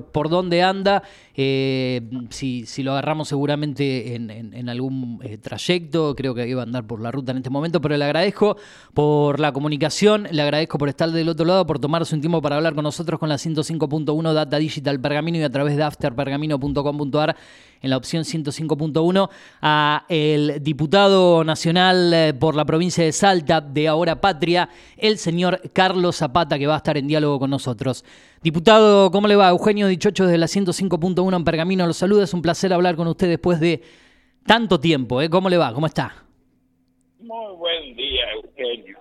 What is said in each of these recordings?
por dónde anda, eh, si, lo agarramos seguramente en, algún eh, trayecto, creo que iba a andar por la ruta en este momento, pero le agradezco por la comunicación, le agradezco por estar del otro lado, por tomarse un tiempo para hablar con nosotros con la 105.1 Data Digital Pergamino y a través de afterpergamino.com.ar en la opción 105.1 a el diputado nacional eh, por la provincia de Salta de Ahora Patria, el señor Carlos Zapata, que va a estar en diálogo con nosotros. Diputado, ¿cómo le va? Eugenio Dichocho desde la 105.1 en Pergamino los saluda. Es un placer hablar con usted después de tanto tiempo. ¿eh? ¿Cómo le va? ¿Cómo está? Muy buen día, Eugenio.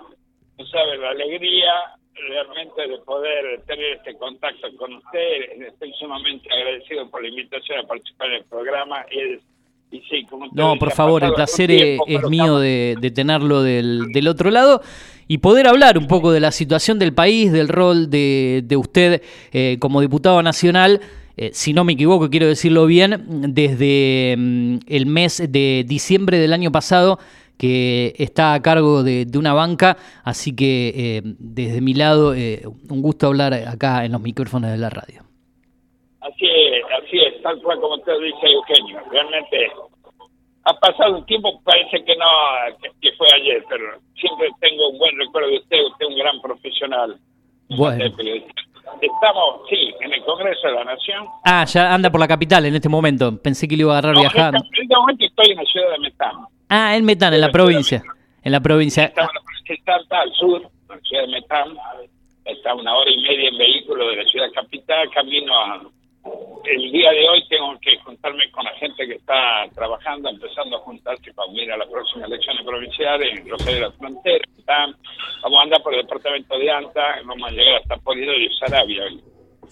No sabe la alegría realmente de poder tener este contacto con usted. Estoy sumamente agradecido por la invitación a participar en el programa. Y, sí, como no, por favor, el placer es, mío de, tenerlo del, del otro lado y poder hablar un poco de la situación del país, del rol de, usted eh, como diputado nacional. Eh, si no me equivoco, quiero decirlo bien, desde mm, el mes de diciembre del año pasado que está a cargo de, una banca, así que eh, desde mi lado un gusto hablar acá en los micrófonos de la radio. Así es, así es, tal cual como usted dice, Eugenio, realmente ha pasado un tiempo, parece que no, que, fue ayer, pero siempre tengo un buen recuerdo de usted, usted es un gran profesional. Bueno. Estamos, sí, en el Congreso de la Nación. Ah, ya anda por la capital en este momento. Pensé que le iba a agarrar viajando. En este momento estoy en la ciudad de Metán. Ah, en Metán, en la provincia. En la provincia. Está, está al sur, en la ciudad de Metán. Está una hora y media en vehículo de la ciudad capital, camino a el día de hoy tengo que juntarme con la gente que está trabajando, empezando a juntarse para unir a las próximas elecciones provinciales en Rosario de la Frontera. Vamos a andar por el departamento de Anta, vamos a llegar hasta Polido y Sarabia.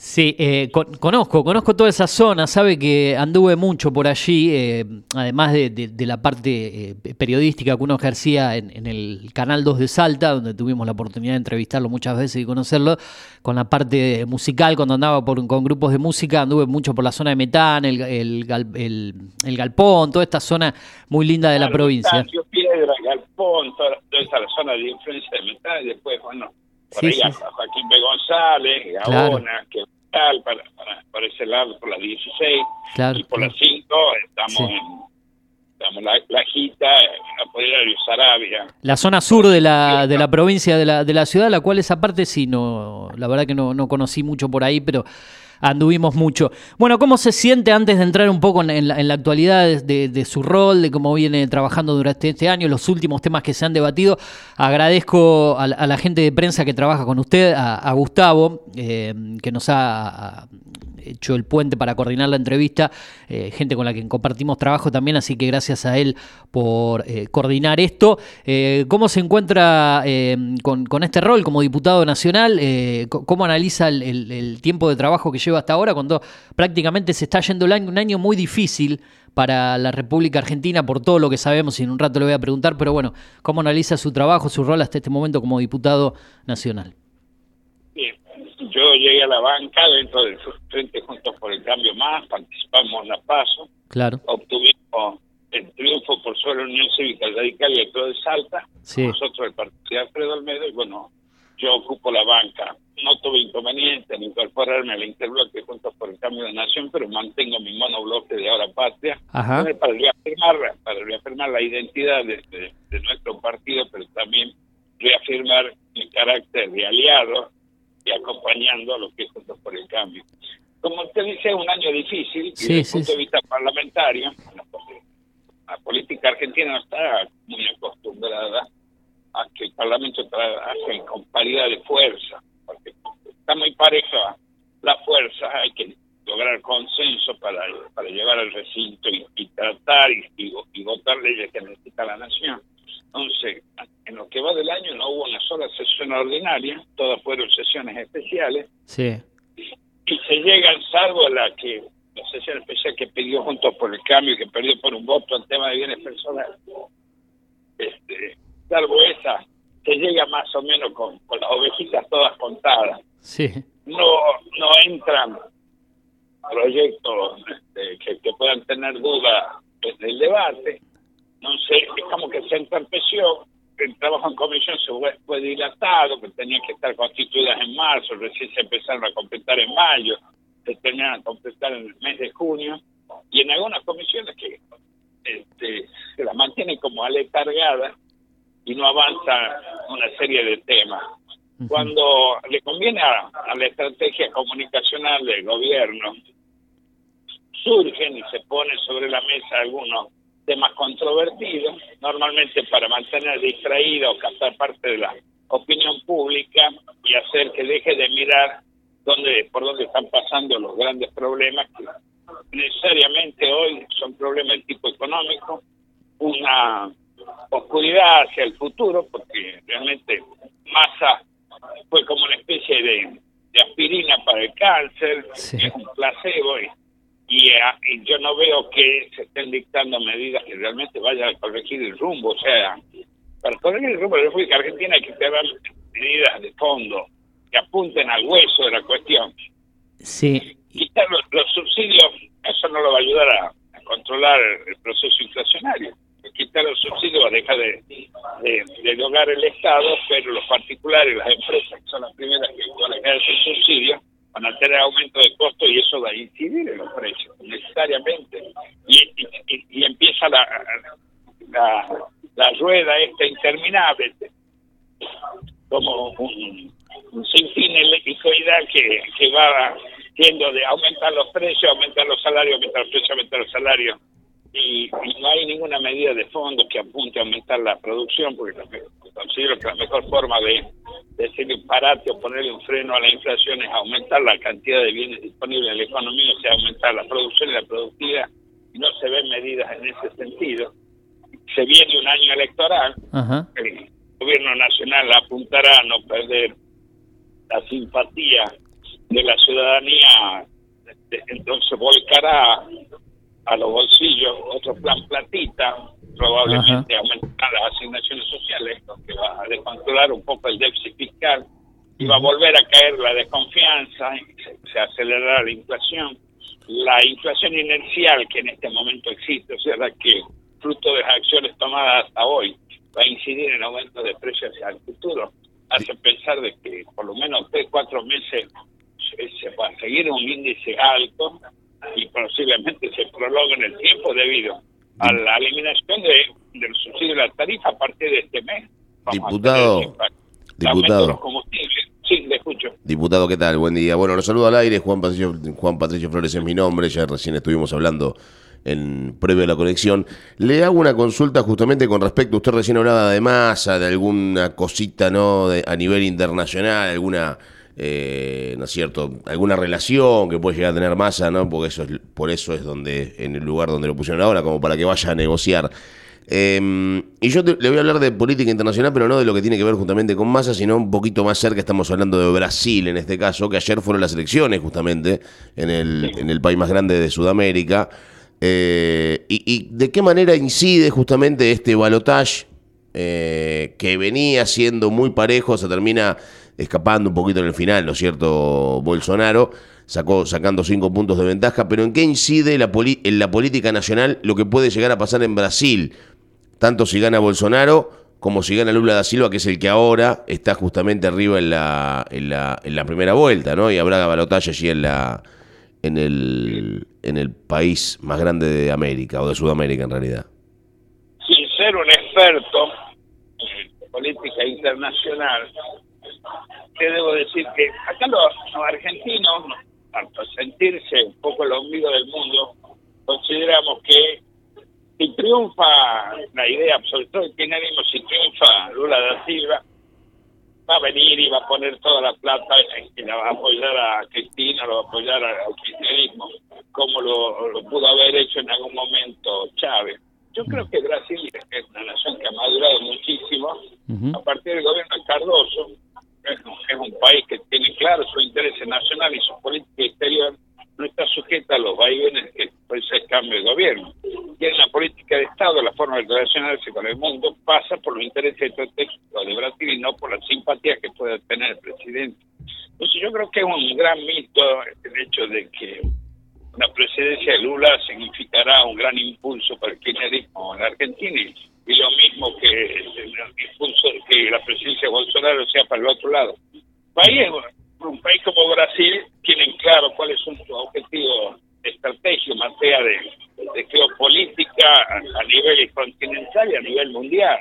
Sí, eh, conozco, conozco toda esa zona, sabe que anduve mucho por allí, eh, además de, la parte eh, periodística que uno ejercía en, el Canal 2 de Salta, donde tuvimos la oportunidad de entrevistarlo muchas veces y conocerlo, con la parte musical, cuando andaba por, con grupos de música, anduve mucho por la zona de Metán, el, el, Galpón, toda esta zona muy linda de la provincia. Piedra, Galpón, toda, esa zona de influencia de Metán, y después, bueno por ahí a Joaquín B. González, Gaona, que tal, para, para, ese lado, por la 16, y por la 5 estamos en estamos la, la Gita, la Poder Sarabia. La zona sur de la, de la provincia de la, de la ciudad, la cual esa parte sí, no, la verdad que no, no conocí mucho por ahí, pero anduvimos mucho. Bueno, ¿cómo se siente antes de entrar un poco en, la, actualidad de, su rol, de cómo viene trabajando durante este año, los últimos temas que se han debatido? Agradezco a, la gente de prensa que trabaja con usted, a, Gustavo, eh, que nos ha hecho el puente para coordinar la entrevista, eh, gente con la que compartimos trabajo también, así que gracias a él por eh, coordinar esto. Eh, ¿Cómo se encuentra con, este rol como diputado nacional? ¿Cómo analiza el, tiempo de trabajo que lleva hasta ahora cuando prácticamente se está yendo el año, un año muy difícil? para la República Argentina por todo lo que sabemos y en un rato le voy a preguntar, pero bueno, ¿cómo analiza su trabajo, su rol hasta este momento como diputado nacional? Llegué a la banca dentro del Frente Juntos por el Cambio Más, participamos en la PASO, claro. obtuvimos el triunfo por la Unión Cívica Radical y el Pro de Salta, nosotros el partido de Alfredo Almedo, y bueno, yo ocupo la banca. No tuve inconveniente en incorporarme al interbloque Juntos por el Cambio de Nación, pero mantengo mi monobloque de Ahora Patria. Para reafirmar, para reafirmar la identidad de, de nuestro partido, pero también reafirmar mi carácter de aliado y acompañando a los que Juntos por el Cambio. Como usted dice, es un año difícil desde el punto de vista parlamentario. La política argentina no está muy acostumbrada a que el Parlamento trabaje con paridad de fuerza, porque está muy pareja la fuerza, hay que lograr consenso para, para llevar al recinto y, tratar y, y votar leyes que necesita la nación. Entonces, en lo que va del año no hubo una sola sesión ordinaria, todas fueron sesiones especiales. Sí. Y, se llegan, salvo la que la sesión especial que pidió Juntos por el Cambio, que perdió por un voto al tema de bienes personales, este, salvo esa, se llega más o menos con, con las ovejitas todas contadas. Sí. No, no entran proyectos este, que, que puedan tener duda desde el debate no sé, es como que se entorpeció, el trabajo en comisión se fue, dilatado, que tenía que estar constituidas en marzo, recién se empezaron a completar en mayo, se terminan a completar en el mes de junio y en algunas comisiones que este, se la mantienen como aletargada y no avanza una serie de temas. Cuando le conviene a, la estrategia comunicacional del gobierno, surgen y se ponen sobre la mesa algunos temas controvertidos, normalmente para mantener distraída o captar parte de la opinión pública y hacer que deje de mirar dónde, por dónde están pasando los grandes problemas que necesariamente hoy son problemas de tipo económico, una oscuridad hacia el futuro, porque realmente Massa fue como una especie de, aspirina para el cáncer, es un placebo, y, y, yo no veo que se estén dictando medidas que realmente vayan a corregir el rumbo, o sea, para corregir el rumbo de la República Argentina hay que tener medidas de fondo que apunten al hueso de la cuestión. Sí. Quitar los, subsidios, eso no lo va a ayudar a, controlar el proceso inflacionario. Quitar los subsidios va a dejar de, de, lograr el Estado, pero los particulares, las empresas, que son las primeras que van a quedar sin subsidio, van a tener aumento de costo y eso va a incidir en los precios, necesariamente. Y, y, empieza la, la, rueda esta interminable como un, un sinfín electricidad que, que va siendo de aumentar los precios, aumentar los salarios, aumentar los precios, aumentar los salarios. Y, no hay ninguna medida de fondo que apunte a aumentar la producción, porque considero que la mejor forma de, decir un parate o ponerle un freno a la inflación es aumentar la cantidad de bienes disponibles en la economía, o sea, aumentar la producción y la productividad, y no se ven medidas en ese sentido. Se viene un año electoral, el gobierno nacional apuntará a no perder la simpatía de la ciudadanía entonces volcará a los bolsillos otro plan platita, probablemente aumentar las asignaciones sociales, lo que va a descontrolar un poco el déficit fiscal. Y va a volver a caer la desconfianza, y se, acelerará la inflación. La inflación inercial que en este momento existe, o sea, la que fruto de las acciones tomadas hasta hoy, va a incidir en el aumento de precios hacia el futuro. Hace pensar de que por lo menos tres, cuatro meses se, va a seguir un índice alto y posiblemente se prolongue en el tiempo debido a la eliminación de, del subsidio de la tarifa a partir de este mes. diputado, diputado. Sí, le escucho. Diputado, ¿qué tal? Buen día. Bueno, lo saludo al aire. Juan Patricio, Juan Patricio Flores es mi nombre. Ya recién estuvimos hablando en previo a la conexión. Le hago una consulta justamente con respecto, usted recién hablaba de masa, de alguna cosita no a nivel internacional, alguna, eh, ¿no es cierto?, alguna relación que puede llegar a tener masa, ¿no? Porque eso es, por eso es donde, en el lugar donde lo pusieron ahora, como para que vaya a negociar. Em, y yo le voy a hablar de política internacional, pero no de lo que tiene que ver justamente con masa, sino un poquito más cerca. Estamos hablando de Brasil en este caso, que ayer fueron las elecciones justamente en el, en el país más grande de Sudamérica. Eh, y, de qué manera incide justamente este balotage eh, que venía siendo muy parejo, se termina escapando un poquito en el final, ¿no es cierto? Bolsonaro sacó sacando cinco puntos de ventaja, pero ¿en qué incide la en la política nacional lo que puede llegar a pasar en Brasil? Tanto si gana Bolsonaro como si gana Lula da Silva, que es el que ahora está justamente arriba en la, en la, en la primera vuelta, ¿no? Y habrá balotaje allí en la, en el, en el país más grande de América o de Sudamérica en realidad? Sin ser un experto en política internacional, te debo decir que acá los, argentinos, al sentirse un poco el ombligo del mundo, consideramos que si triunfa la idea, todo el kirchnerismo, si triunfa Lula da Silva, va a venir y va a poner toda la plata y la va a apoyar a Cristina, lo va a apoyar al kirchnerismo, como lo, pudo haber hecho en algún momento Chávez. Yo creo que Brasil es una nación que ha madurado muchísimo a partir del gobierno de Cardoso. Es, un país que tiene claro su interés nacional y su política exterior no está sujeta a los vaivenes que puede ser cambio de gobierno. Y en la política de Estado, la forma de relacionarse con el mundo pasa por los intereses estratégicos de Brasil y no por la simpatía que pueda tener el presidente. Entonces yo creo que es un gran mito el hecho de que la presidencia de Lula significará un gran impulso para el kirchnerismo en Argentina y lo mismo que el impulso que la presidencia de Bolsonaro sea para el otro lado. País un país como Brasil tienen claro cuáles son sus objetivos estratégicos en materia de, geopolítica a, nivel continental y a nivel mundial.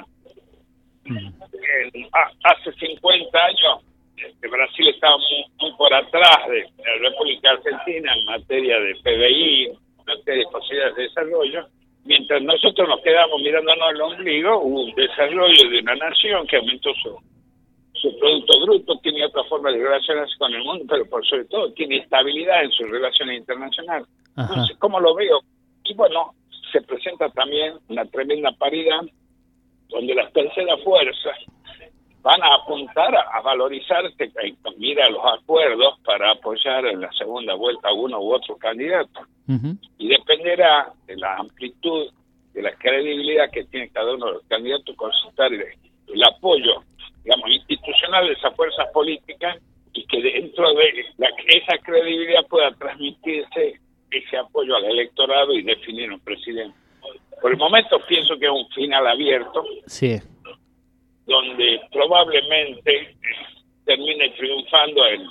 Hace 50 años este, Brasil estaba muy, por atrás de Argentina en materia de PBI, en materia de posibilidades de desarrollo, mientras nosotros nos quedamos mirándonos el ombligo, hubo un desarrollo de una nación que aumentó su, su Producto Bruto, tiene otra forma de relacionarse con el mundo, pero por sobre todo tiene estabilidad en sus relaciones internacionales. Entonces, ¿cómo lo veo? Y bueno, se presenta también una tremenda paridad donde las terceras fuerzas van a apuntar a, valorizarse mira los acuerdos para apoyar en la segunda vuelta a uno u otro candidato. Y dependerá de la amplitud, de la credibilidad que tiene cada uno de los candidatos, consultar el, el apoyo digamos, institucional de esas fuerzas políticas y que dentro de la, esa credibilidad pueda transmitirse ese apoyo al electorado y definir un presidente. Por el momento pienso que es un final abierto, sí. Donde probablemente eh, termine triunfando el,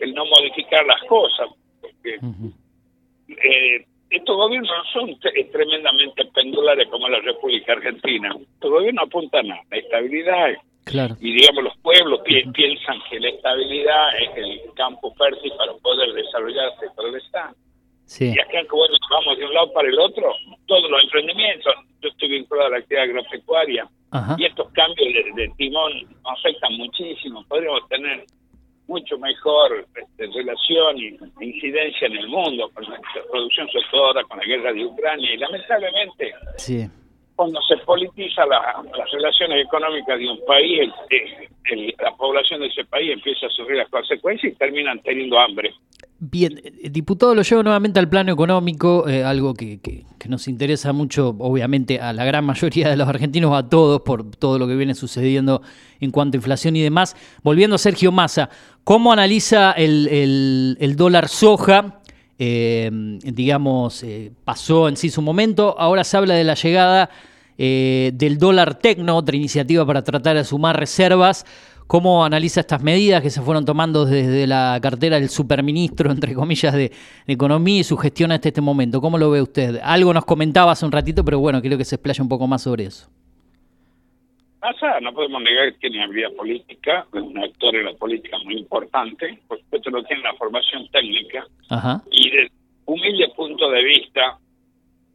el no modificar las cosas, porque eh, estos gobiernos no son tremendamente pendulares como la República Argentina. Estos gobiernos apuntan a la estabilidad, y digamos, los pueblos piensan que la estabilidad es el campo fértil para poder desarrollarse y progresar. Sí. Y acá, bueno, vamos de un lado para el otro, todos los emprendimientos, yo estoy vinculado a la actividad agropecuaria, y estos cambios de, timón afectan muchísimo. Podríamos tener mucho mejor este, relación y incidencia en el mundo con la producción sectora, con la guerra de Ucrania, y lamentablemente sí cuando se politiza las relaciones económicas de un país, la población de ese país empieza a sufrir las consecuencias y terminan teniendo hambre. Bien, eh, diputado, lo llevo nuevamente al plano económico, eh, algo que, que, nos interesa mucho, obviamente, a la gran mayoría de los argentinos, a todos, por todo lo que viene sucediendo en cuanto a inflación y demás. Volviendo a Sergio Massa, ¿cómo analiza el, el dólar soja? Eh, digamos, pasó en sí su momento. Ahora se habla de la llegada del dólar tecno, otra iniciativa para tratar de sumar reservas. ¿Cómo analiza estas medidas que se fueron tomando desde la cartera del superministro, entre comillas, de, Economía y su gestión hasta este momento? ¿Cómo lo ve usted? Algo nos comentaba hace un ratito, pero bueno, quiero que se explaye un poco más sobre eso pasa, no podemos negar que tiene habilidad política, es un actor en la política muy importante, por supuesto no tiene la formación técnica, y desde humilde punto de vista,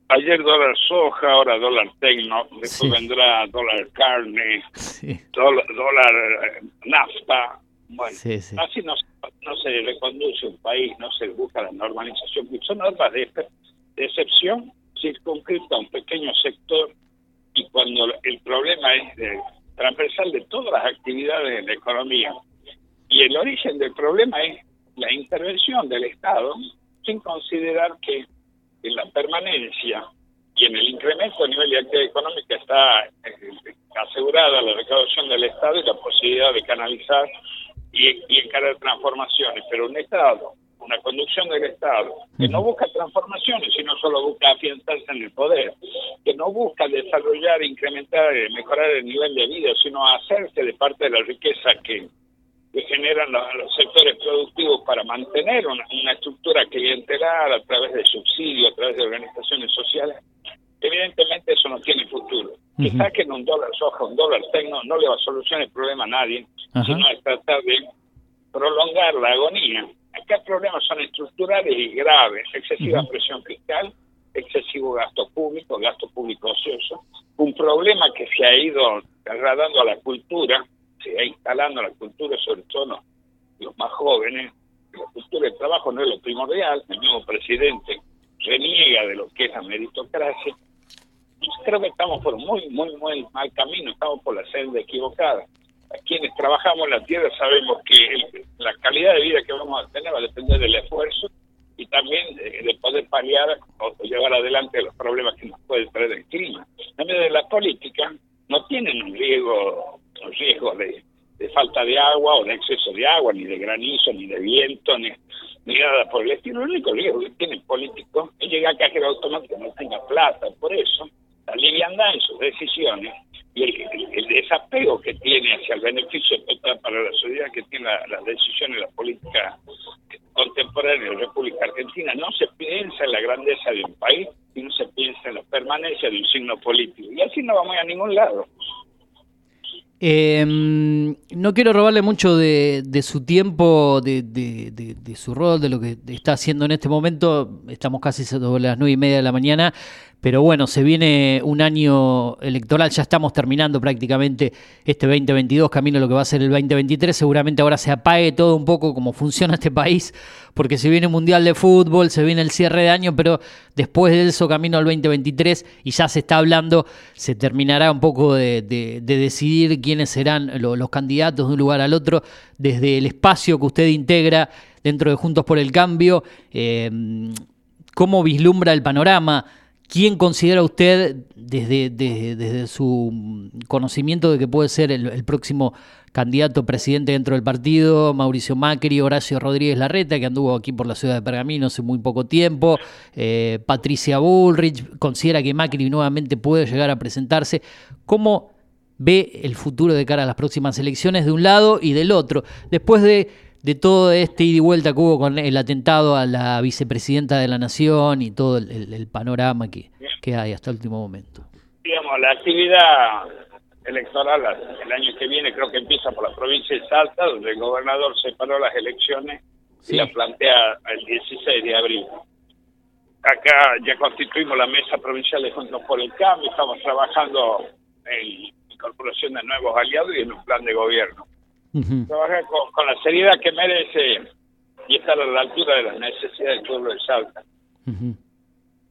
ayer dólar soja, ahora dólar tecno, después vendrá dólar carne, dólar, eh, nafta, bueno, así no, no se reconduce un país, no se busca la normalización, son normas de, de excepción circunscrita a un pequeño sector y cuando el problema es transversal de todas las actividades de la economía. Y el origen del problema es la intervención del Estado sin considerar que en la permanencia y en el incremento a nivel de actividad económica está eh, asegurada la recaudación del Estado y la posibilidad de canalizar y, y encarar transformaciones. Pero un Estado una conducción del Estado que no busca transformaciones, sino solo busca afianzarse en el poder, que no busca desarrollar, incrementar, eh, mejorar el nivel de vida, sino hacerse de parte de la riqueza que, generan los, sectores productivos para mantener una, estructura clientelar a través de subsidios, a través de organizaciones sociales, evidentemente eso no tiene futuro. Que saquen un dólar soja, un dólar tecno, no le va a solucionar el problema a nadie, sino es tratar de prolongar la agonía Acá los problemas son estructurales y graves. Excesiva presión fiscal, excesivo gasto público, gasto público ocioso. Un problema que se ha ido agradando a la cultura, se ha instalando la cultura, sobre todo los más jóvenes. La cultura del trabajo no es lo primordial. El mismo presidente reniega de lo que es la meritocracia. Creo que estamos por muy, muy, muy mal camino, estamos por la senda equivocada quienes trabajamos en la tierra sabemos que la calidad de vida que vamos a tener va a depender del esfuerzo y también de, poder paliar o, llevar adelante los problemas que nos puede traer el clima. En medio de la política no tienen un riesgo, un riesgo de, falta de agua o de exceso de agua, ni de granizo, ni de viento, ni, nada por el estilo. El único riesgo que tienen políticos es llegar a cajero automático no tenga plata. Por eso, la liviandad en sus decisiones y el, desapego que tiene hacia el beneficio para la sociedad que tiene las decisiones de la política contemporánea de la República Argentina. No se piensa en la grandeza de un país, sino se piensa en la permanencia de un signo político. Y así no vamos a ningún lado. Eh, no quiero robarle mucho de, su tiempo, de, de, su rol, de lo que está haciendo en este momento. Estamos casi sobre las nueve y media de la mañana. Pero bueno, se viene un año electoral, ya estamos terminando prácticamente este 2022, camino lo que va a ser el 2023. Seguramente ahora se apague todo un poco como funciona este país, porque se viene Mundial de Fútbol, se viene el cierre de año, pero después de eso, camino al 2023, y ya se está hablando, se terminará un poco de, decidir quiénes serán los, candidatos de un lugar al otro, desde el espacio que usted integra dentro de Juntos por el Cambio. Eh, ¿Cómo vislumbra el panorama? ¿Quién considera usted, desde, su conocimiento de que puede ser el, próximo candidato presidente dentro del partido, Mauricio Macri, Horacio Rodríguez Larreta, que anduvo aquí por la ciudad de Pergamino hace muy poco tiempo, eh, Patricia Bullrich, considera que Macri nuevamente puede llegar a presentarse? ¿Cómo ve el futuro de cara a las próximas elecciones de un lado y del otro? Después de de todo este ida y vuelta que hubo con el atentado a la vicepresidenta de la Nación y todo el, panorama que, que, hay hasta el último momento. Digamos, la actividad electoral el año que viene creo que empieza por la provincia de Salta, donde el gobernador separó las elecciones y la plantea el 16 de abril. Acá ya constituimos la mesa provincial de Juntos por el Cambio, estamos trabajando en incorporación de nuevos aliados y en un plan de gobierno trabajar con, la seriedad que merece y estar a la altura de las necesidades del pueblo de Salta.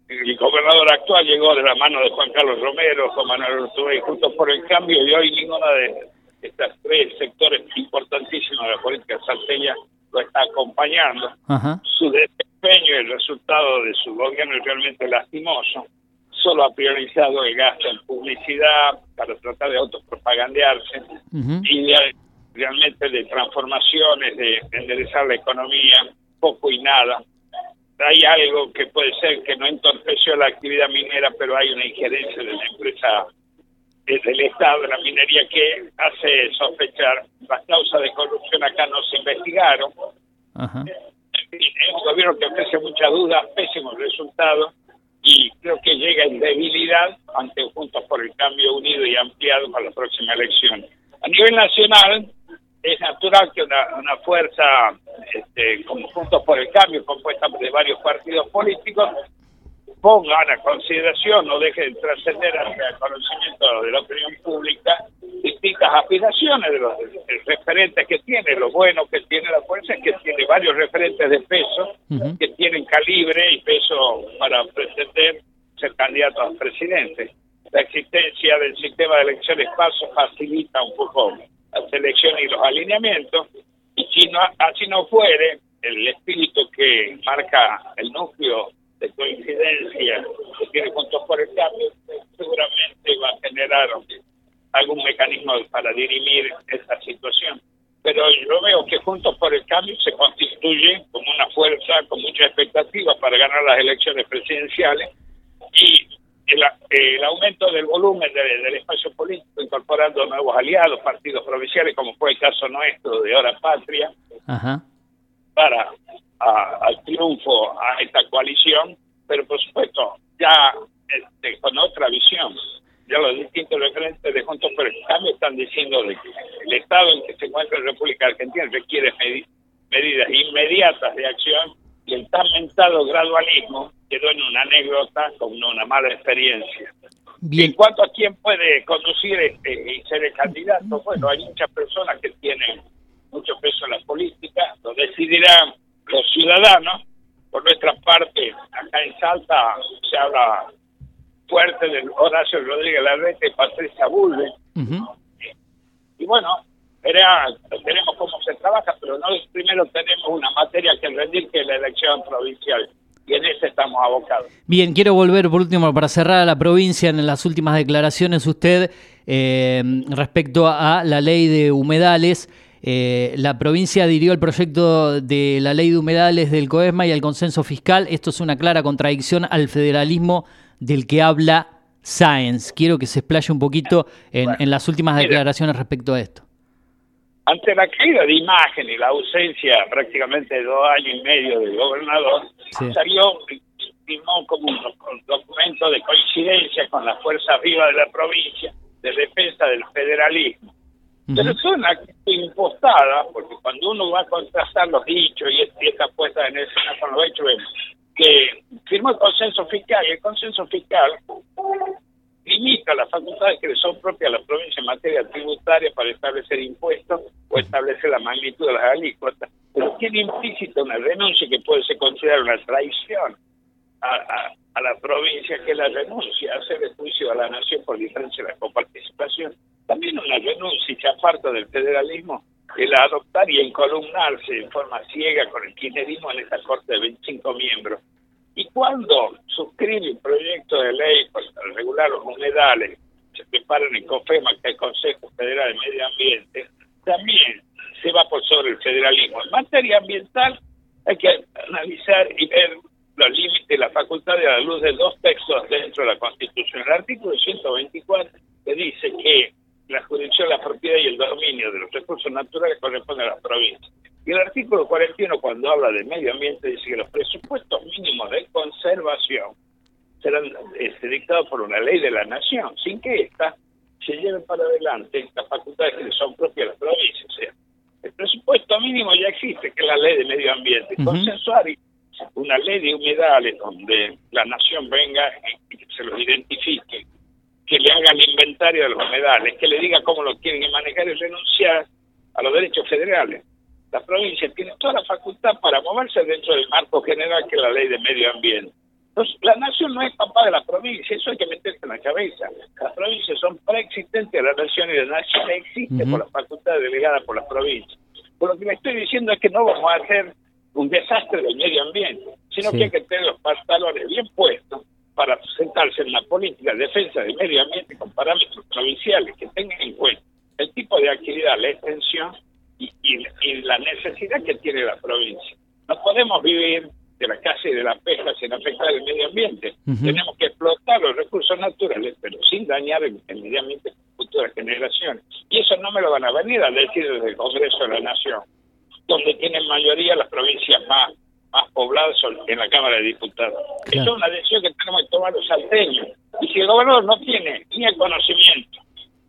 El gobernador actual llegó de la mano de Juan Carlos Romero, Juan Manuel y juntos por el cambio, y hoy ninguna de estas tres sectores importantísimos de la política salteña lo está acompañando. Su desempeño y el resultado de su gobierno es realmente lastimoso. Solo ha priorizado el gasto en publicidad para tratar de autopropagandearse y de realmente de transformaciones, de, enderezar la economía, poco y nada. Hay algo que puede ser que no entorpeció la actividad minera, pero hay una injerencia de la empresa del Estado de la minería que hace sospechar. Las causas de corrupción acá no se investigaron. Es un gobierno que ofrece muchas dudas, pésimos resultados, y creo que llega en debilidad ante Juntos por el Cambio Unido y ampliado para la próxima elección. A nivel nacional, es natural que una, fuerza este, como Juntos por el Cambio, compuesta de varios partidos políticos, ponga a consideración o deje de trascender hacia el conocimiento de la opinión pública distintas aspiraciones de los referentes que tiene. Lo bueno que tiene la fuerza es que tiene varios referentes de peso, que tienen calibre y peso para pretender ser candidatos a presidente. La existencia del sistema de elecciones paso facilita un poco la selección y los alineamientos, y si no, así no fuere, el espíritu que marca el núcleo de coincidencia que tiene Juntos por el Cambio, seguramente va a generar algún mecanismo para dirimir esta situación. Pero yo veo que Juntos por el Cambio se constituye como una fuerza con mucha expectativa para ganar las elecciones presidenciales y el, aumento del volumen del espacio político, incorporando nuevos aliados, partidos provinciales, como fue el caso nuestro de Hora Patria, para al triunfo a esta coalición, pero por supuesto ya este, con otra visión. Ya los distintos referentes de Juntos por el Cambio están diciendo que el estado en que se encuentra la República Argentina requiere medidas inmediatas de acción y el tan mentado gradualismo quedó en una anécdota con una mala experiencia. En cuanto a quién puede conducir este, y ser el candidato, bueno, hay muchas personas que tienen mucho peso en la política, lo decidirán los ciudadanos. Por nuestra parte, acá en Salta se habla fuerte de Horacio Rodríguez Larrete y Patricia Bulbe. Y bueno, veremos cómo se trabaja, pero no primero tenemos una materia que rendir que es la elección provincial y en ese estamos abocados. Bien, quiero volver por último para cerrar a la provincia en las últimas declaraciones usted eh, respecto a la ley de humedales. Eh, la provincia adhirió al proyecto de la ley de humedales del COESMA y al consenso fiscal. Esto es una clara contradicción al federalismo del que habla Sáenz. Quiero que se explaye un poquito en, las últimas declaraciones respecto a esto. Ante la caída de imagen y la ausencia prácticamente de dos años y medio del gobernador, salió firmó como un, documento de coincidencia con la fuerza viva de la provincia de defensa del federalismo. Pero es una impostada, porque cuando uno va a contrastar los dichos y esta puesta en escena con los hechos, que firmó el consenso fiscal y el consenso fiscal limita las facultades que le son propias a la provincia en materia tributaria para establecer impuestos o establecer la magnitud de las alícuotas, pero tiene implícita una renuncia que puede ser considerada una traición a, a, la provincia que la renuncia a hacer el juicio a la nación por diferencia de la coparticipación. También una renuncia que aparta del federalismo el adoptar y encolumnarse en forma ciega con el kirchnerismo en esta corte de 25 miembros. Y cuando suscribe un proyecto de ley regular los humedales, se preparan en COFEMA, que es el Consejo Federal de Medio Ambiente, también se va por sobre el federalismo. En materia ambiental hay que analizar y ver los límites, la facultad de la luz de dos textos dentro de la Constitución. El artículo 124 que dice que la jurisdicción, la propiedad y el dominio de los recursos naturales corresponden a las provincias. Y el artículo 41, cuando habla de medio ambiente, dice que los presupuestos mínimos de conservación serán este, dictados por una ley de la nación, sin que ésta se lleve para adelante las facultades que son propias de las provincias. O sea, el presupuesto mínimo ya existe, que es la ley de medio ambiente. Consensuar una ley de humedales donde la nación venga y se los identifique, que le haga el inventario de los humedales, que le diga cómo lo quieren manejar y renunciar a los derechos federales. La provincia tiene toda la facultad para moverse dentro del marco general que es la ley de medio ambiente. Entonces, la nación no es papá de la provincia, eso hay que meterse en la cabeza. Las provincias son preexistentes a la nación y la nación existe por la facultad delegada por las provincias. Por lo que me estoy diciendo es que no vamos a hacer un desastre del medio ambiente, sino que hay que tener los pantalones bien puestos para sentarse en la política de defensa del medio ambiente con parámetros provinciales que tengan en cuenta el tipo de actividad, la extensión y, la necesidad que tiene la provincia. No podemos vivir de la caza y de la pesca sin afectar el medio ambiente. Tenemos que explotar los recursos naturales, pero sin dañar el, el medio ambiente para futuras generaciones. Y eso no me lo van a venir a decir desde el Congreso de la Nación donde tienen mayoría las provincias más, más pobladas en la Cámara de Diputados. Eso es una decisión que tenemos que tomar los salteños. Y si el gobernador no tiene ni el conocimiento,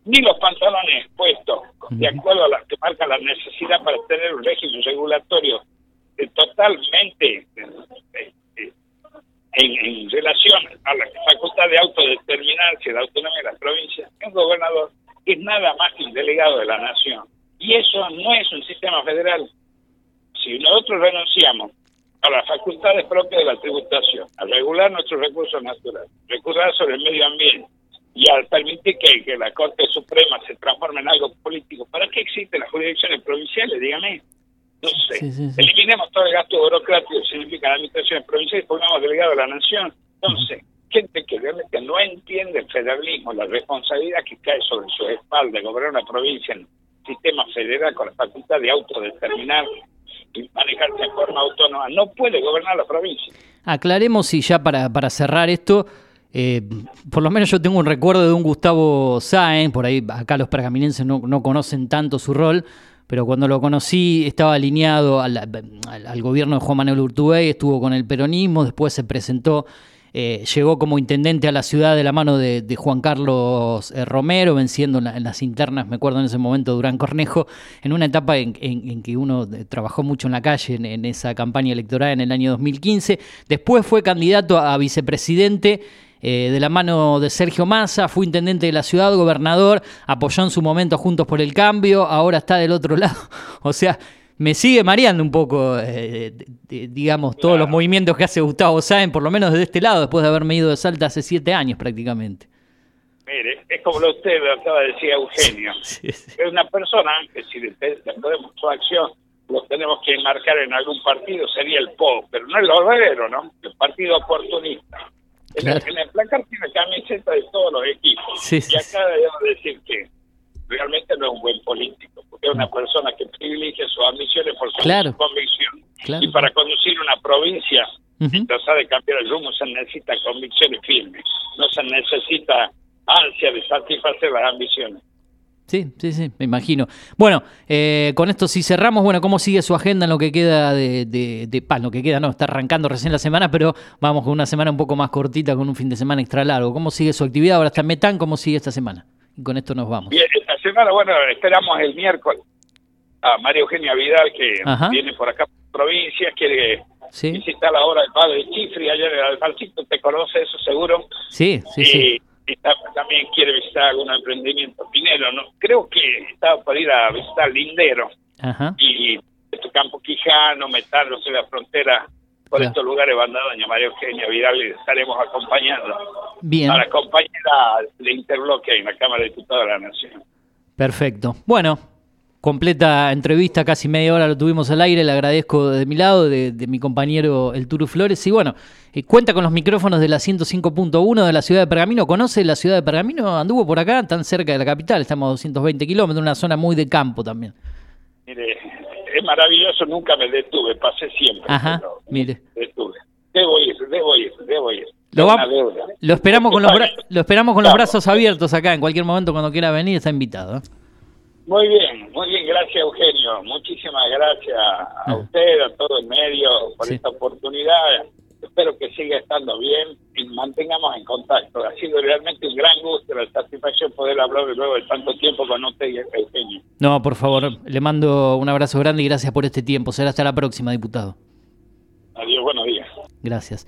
ni los pantalones puestos, de acuerdo a las que marca la necesidad para tener un régimen regulatorio totalmente eh, eh, en, relación a la facultad de autodeterminancia, de autonomía de las provincias, un gobernador es nada más que un delegado de la nación. Y eso no es un sistema federal, si nosotros renunciamos a las facultades propias de la tributación, a regular nuestros recursos naturales, recurrir sobre el medio ambiente y al permitir que, la Corte Suprema se transforme en algo político, ¿para qué existen las jurisdicciones provinciales? Dígame. No sé. Eliminemos todo el gasto burocrático que significa la administración provincial y pongamos delegado a la nación. Entonces, gente que realmente no entiende el federalismo, la responsabilidad que cae sobre su espalda de gobernar una provincia en sistema federal con la facultad de autodeterminar manejarse en forma autónoma. No puede gobernar la provincia. Aclaremos y ya para, para cerrar esto, eh, por lo menos yo tengo un recuerdo de un Gustavo Sáenz, por ahí acá los pergaminenses no, no conocen tanto su rol, pero cuando lo conocí estaba alineado al, gobierno de Juan Manuel Urtubey, estuvo con el peronismo, después se presentó eh, llegó como intendente a la ciudad de la mano de, Juan Carlos eh, Romero, venciendo en, las internas, me acuerdo en ese momento, Durán Cornejo, en una etapa en, que uno eh, trabajó mucho en la calle en, esa campaña electoral en el año 2015. Después fue candidato a, vicepresidente. De la mano de Sergio Massa, fue intendente de la ciudad, gobernador, apoyó en su momento Juntos por el Cambio, ahora está del otro lado. O sea, me sigue mareando un poco, eh, digamos, todos los movimientos que hace Gustavo Sáenz, por lo menos desde este lado, después de haberme ido de Salta hace siete años prácticamente. Mire, es como lo usted acaba de decir Eugenio. Es una persona que si le, podemos su acción lo tenemos que enmarcar en algún partido, sería el PO, pero no el verdadero, ¿no? El partido oportunista. En, el, placar tiene camiseta de todos los equipos. y acá debemos decir que realmente no es un buen político, porque es una persona que privilegia sus ambiciones por su convicción. Y para conducir una provincia, uh tratar de cambiar el rumbo, se necesita convicciones firmes, no se necesita ansia de satisfacer las ambiciones. Sí, sí, sí, me imagino. Bueno, eh, con esto si cerramos, bueno, ¿cómo sigue su agenda en lo que queda de, de, de lo que queda, no, está arrancando recién la semana, pero vamos con una semana un poco más cortita, con un fin de semana extra largo. ¿Cómo sigue su actividad? Ahora está en Metán, ¿cómo sigue esta semana? Y con esto nos vamos. Bien, esta semana, bueno, esperamos el miércoles a María Eugenia Vidal, que viene por acá por provincia, quiere visitar la obra del padre Chifri, allá en el Alfalcito, ¿te conoce eso seguro? Sí, sí, sí también quiere visitar algún emprendimiento minero, ¿no? Creo que estaba por ir a visitar Lindero y este campo Quijano, Metal, no sé, la frontera, por estos lugares van a doña María Eugenia Vidal y estaremos acompañando. Bien. Para acompañar a la interbloque en la Cámara de Diputados de la Nación. Perfecto. Bueno, completa entrevista, casi media hora lo tuvimos al aire, le agradezco de mi lado, de, mi compañero el Turu Flores, y bueno, eh, cuenta con los micrófonos de la 105.1 de la ciudad de Pergamino, ¿conoce la ciudad de Pergamino? Anduvo por acá, tan cerca de la capital, estamos a 220 kilómetros, una zona muy de campo también. Mire, es maravilloso, nunca me detuve, pasé siempre. Ajá, mire. Detuve. Debo ir, debo ir, debo ir. Lo, lo esperamos con, los, lo esperamos con los brazos abiertos acá, en cualquier momento cuando quiera venir está invitado. ¿eh? Muy bien, muy bien, gracias Eugenio. Muchísimas gracias a ah. usted, a todo el medio por esta oportunidad. Espero que siga estando bien y mantengamos en contacto. Ha sido realmente un gran gusto, la satisfacción poder hablar de luego de tanto tiempo con usted y Eugenio. No, por favor, le mando un abrazo grande y gracias por este tiempo. Será hasta la próxima, diputado. Adiós, buenos días. Gracias.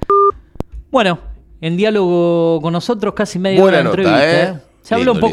Bueno, en diálogo con nosotros casi medio de la entrevista. ¿eh? ¿eh? Se habló un poco